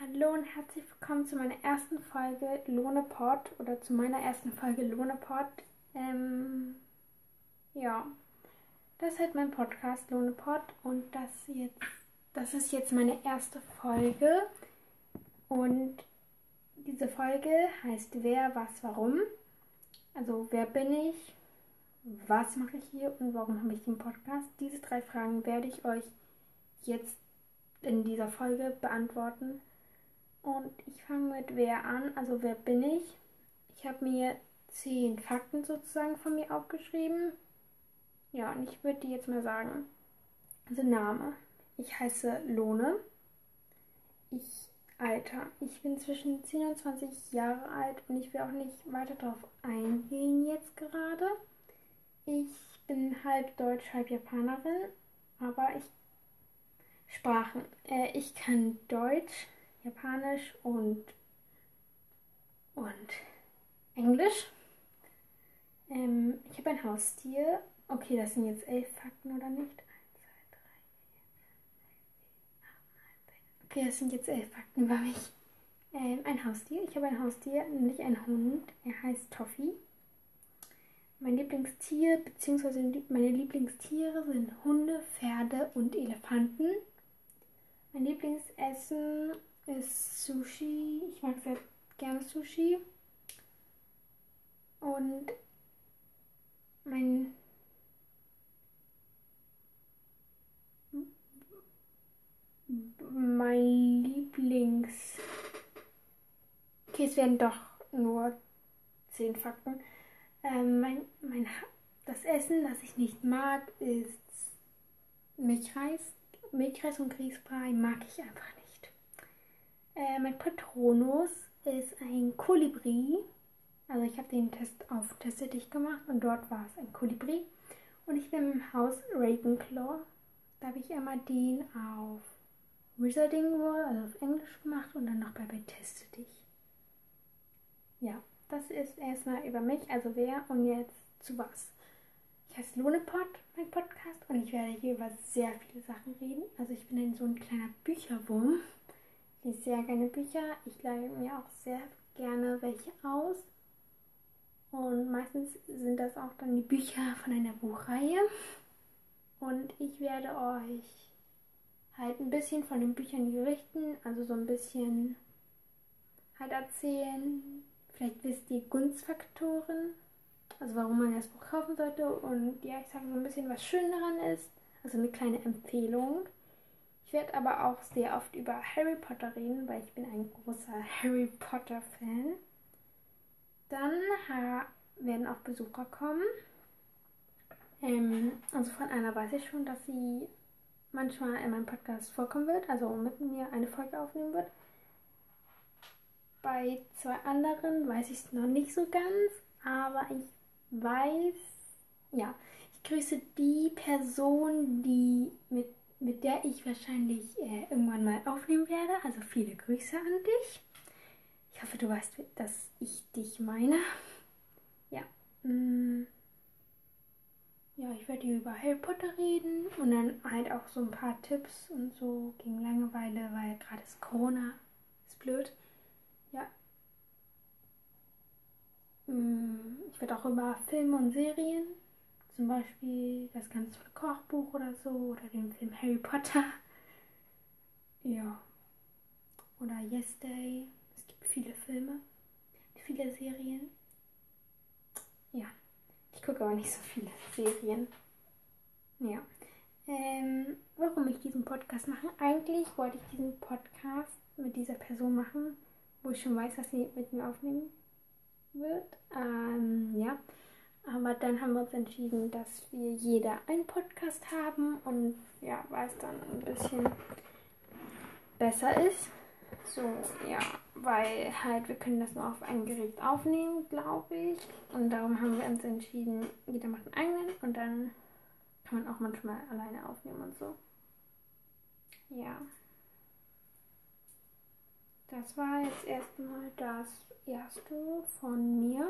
Hallo und herzlich willkommen zu meiner ersten Folge Lohnepod oder zu meiner ersten Folge Lohnepod. Ähm, ja, das ist halt mein Podcast Lohnepod und das jetzt, das ist jetzt meine erste Folge und diese Folge heißt Wer, was, warum. Also wer bin ich, was mache ich hier und warum habe ich den Podcast? Diese drei Fragen werde ich euch jetzt in dieser Folge beantworten. Und ich fange mit wer an, also wer bin ich? Ich habe mir zehn Fakten sozusagen von mir aufgeschrieben. Ja, und ich würde die jetzt mal sagen. Also Name. Ich heiße Lohne. Ich Alter. Ich bin zwischen 10 und 20 Jahre alt und ich will auch nicht weiter darauf eingehen jetzt gerade. Ich bin halb Deutsch, halb Japanerin, aber ich Sprachen. Äh, ich kann Deutsch, Japanisch und, und Englisch. Ähm, ich habe ein Haustier. Okay, das sind jetzt elf Fakten oder nicht? Okay, das sind jetzt elf Fakten über mich. Ähm, ein Haustier. Ich habe ein Haustier, nämlich einen Hund. Er heißt Toffee. Mein Lieblingstier bzw. meine Lieblingstiere sind Hunde, Pferde und Elefanten. Mein Lieblingsessen ist Sushi. Ich mag sehr gerne Sushi. Und mein mein Lieblings Okay, es werden doch nur zehn Fakten. Ähm, mein, mein, das Essen, das ich nicht mag, ist Milchreis. Milchreis und Grießbrei mag ich einfach nicht. Äh, mein Patronus ist ein Kolibri. Also ich habe den Test auf Teste dich gemacht und dort war es ein Kolibri. Und ich bin im Haus Ravenclaw. Da habe ich einmal den auf Wizarding World, also auf Englisch gemacht und dann noch bei, Teste dich. Ja das ist erstmal über mich, also wer und jetzt zu was. Ich heiße Lohnepod, mein Podcast, und ich werde hier über sehr viele Sachen reden. Also ich bin ein so ein kleiner Bücherwurm. Ich lese sehr gerne Bücher. Ich leihe mir auch sehr gerne welche aus. Und meistens sind das auch dann die Bücher von einer Buchreihe. Und ich werde euch halt ein bisschen von den Büchern berichten, also so ein bisschen halt erzählen, Vielleicht wisst ihr Gunstfaktoren, also warum man das Buch kaufen sollte. Und ja, ich sage so ein bisschen, was schön daran ist. Also eine kleine Empfehlung. Werde aber auch sehr oft über Harry Potter reden, weil ich bin ein großer Harry Potter-Fan. Dann werden auch Besucher kommen. Ähm, also von einer weiß ich schon, dass sie manchmal in meinem Podcast vorkommen wird, also mit mir eine Folge aufnehmen wird. Bei zwei anderen weiß ich es noch nicht so ganz, aber ich weiß, ja, ich grüße die Person, die mit, mit der ich wahrscheinlich äh, irgendwann mal aufnehmen werde. Also viele Grüße an dich. Ich hoffe, du weißt, dass ich dich meine. Ja. Mm. Ja, ich werde über Harry Potter reden und dann halt auch so ein paar Tipps und so gegen Langeweile, weil gerade ist Corona. Ist blöd. Mm, ich werde auch über Filme und Serien, zum Beispiel das ganz tolle Kochbuch oder so, oder den Film Harry Potter. Ja. Oder Yes Day. Es gibt viele Filme, viele Serien. Ja. Ich gucke aber nicht so viele Serien. Ja. Ähm, warum ich diesen Podcast mache? Eigentlich wollte ich diesen Podcast mit dieser Person machen, wo ich schon weiß, dass sie mit mir aufnehmen wird. Ähm, ja. Aber dann haben wir uns entschieden, dass wir jeder einen Podcast haben und ja, weil es dann ein bisschen besser ist. So, ja, weil halt wir können das nur auf ein Gerät aufnehmen, glaube ich. Und darum haben wir uns entschieden, jeder macht einen eigenen und dann kann man auch manchmal alleine aufnehmen und so. Ja. Das war jetzt erstmal das erste von mir.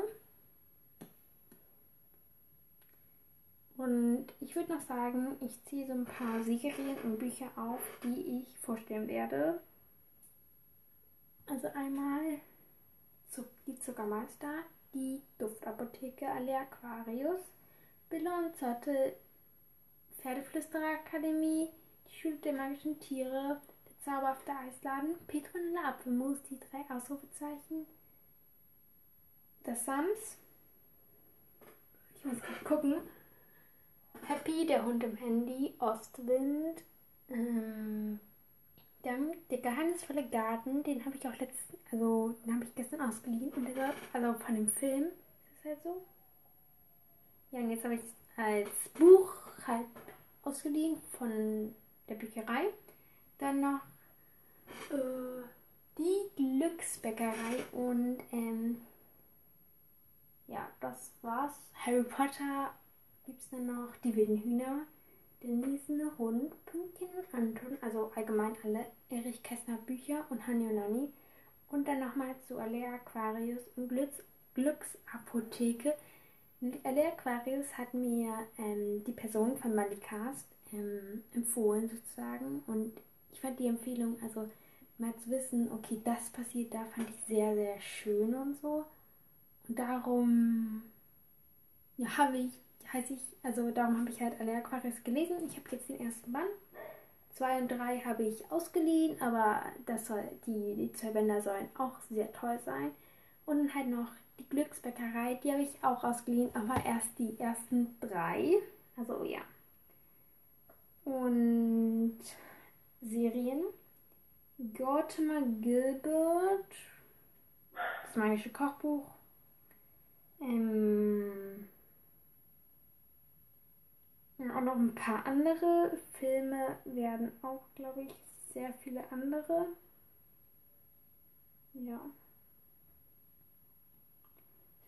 Und ich würde noch sagen, ich ziehe so ein paar Serien und Bücher auf, die ich vorstellen werde. Also einmal die Zuckermeister, die Duftapotheke Alea Aquarius, Billa und Zotte, Pferdeflüstererakademie, die Schule der magischen Tiere, der zauberhafte Eisladen, Petronella Apfelmus, die drei Ausrufezeichen, das Sams, ich muss gerade gucken, Happy, der Hund im Handy, Ostwind, ähm, dann der geheimnisvolle Garten, den habe ich auch letzten, also den habe ich gestern ausgeliehen. Also von dem Film. Ist das halt so? Ja, und jetzt habe ich es als Buch halt ausgeliehen von der Bücherei. Dann noch äh, die Glücksbäckerei und ähm, ja, das war's. Harry Potter gibt es dann noch die wilden Hühner. Denise, Hund, Pünktchen und Anton, also allgemein alle Erich Kästner Bücher und Hanni und Nanni. Und dann nochmal zu Alea Aquarius und Glücks Glücksapotheke. Alea Aquarius hat mir ähm, die Person von Malikast ähm, empfohlen sozusagen und ich fand die Empfehlung, also mal zu wissen, okay, das passiert da, fand ich sehr, sehr schön und so. Und darum ja, habe ich heiße ich, also darum habe ich halt alle Aquarius gelesen. Ich habe jetzt den ersten Band. Zwei und drei habe ich ausgeliehen, aber das soll, die, die zwei Bänder sollen auch sehr toll sein. Und dann halt noch die Glücksbäckerei, die habe ich auch ausgeliehen, aber erst die ersten drei. Also ja. Und Serien. Gortimer Gilbert. Das magische Kochbuch. Ähm, und auch noch ein paar andere Filme werden auch, glaube ich, sehr viele andere. Ja.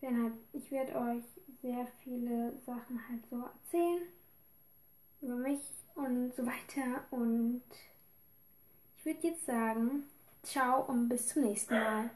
Halt, ich werde euch sehr viele Sachen halt so erzählen. Über mich und so weiter. Und ich würde jetzt sagen, ciao und bis zum nächsten Mal.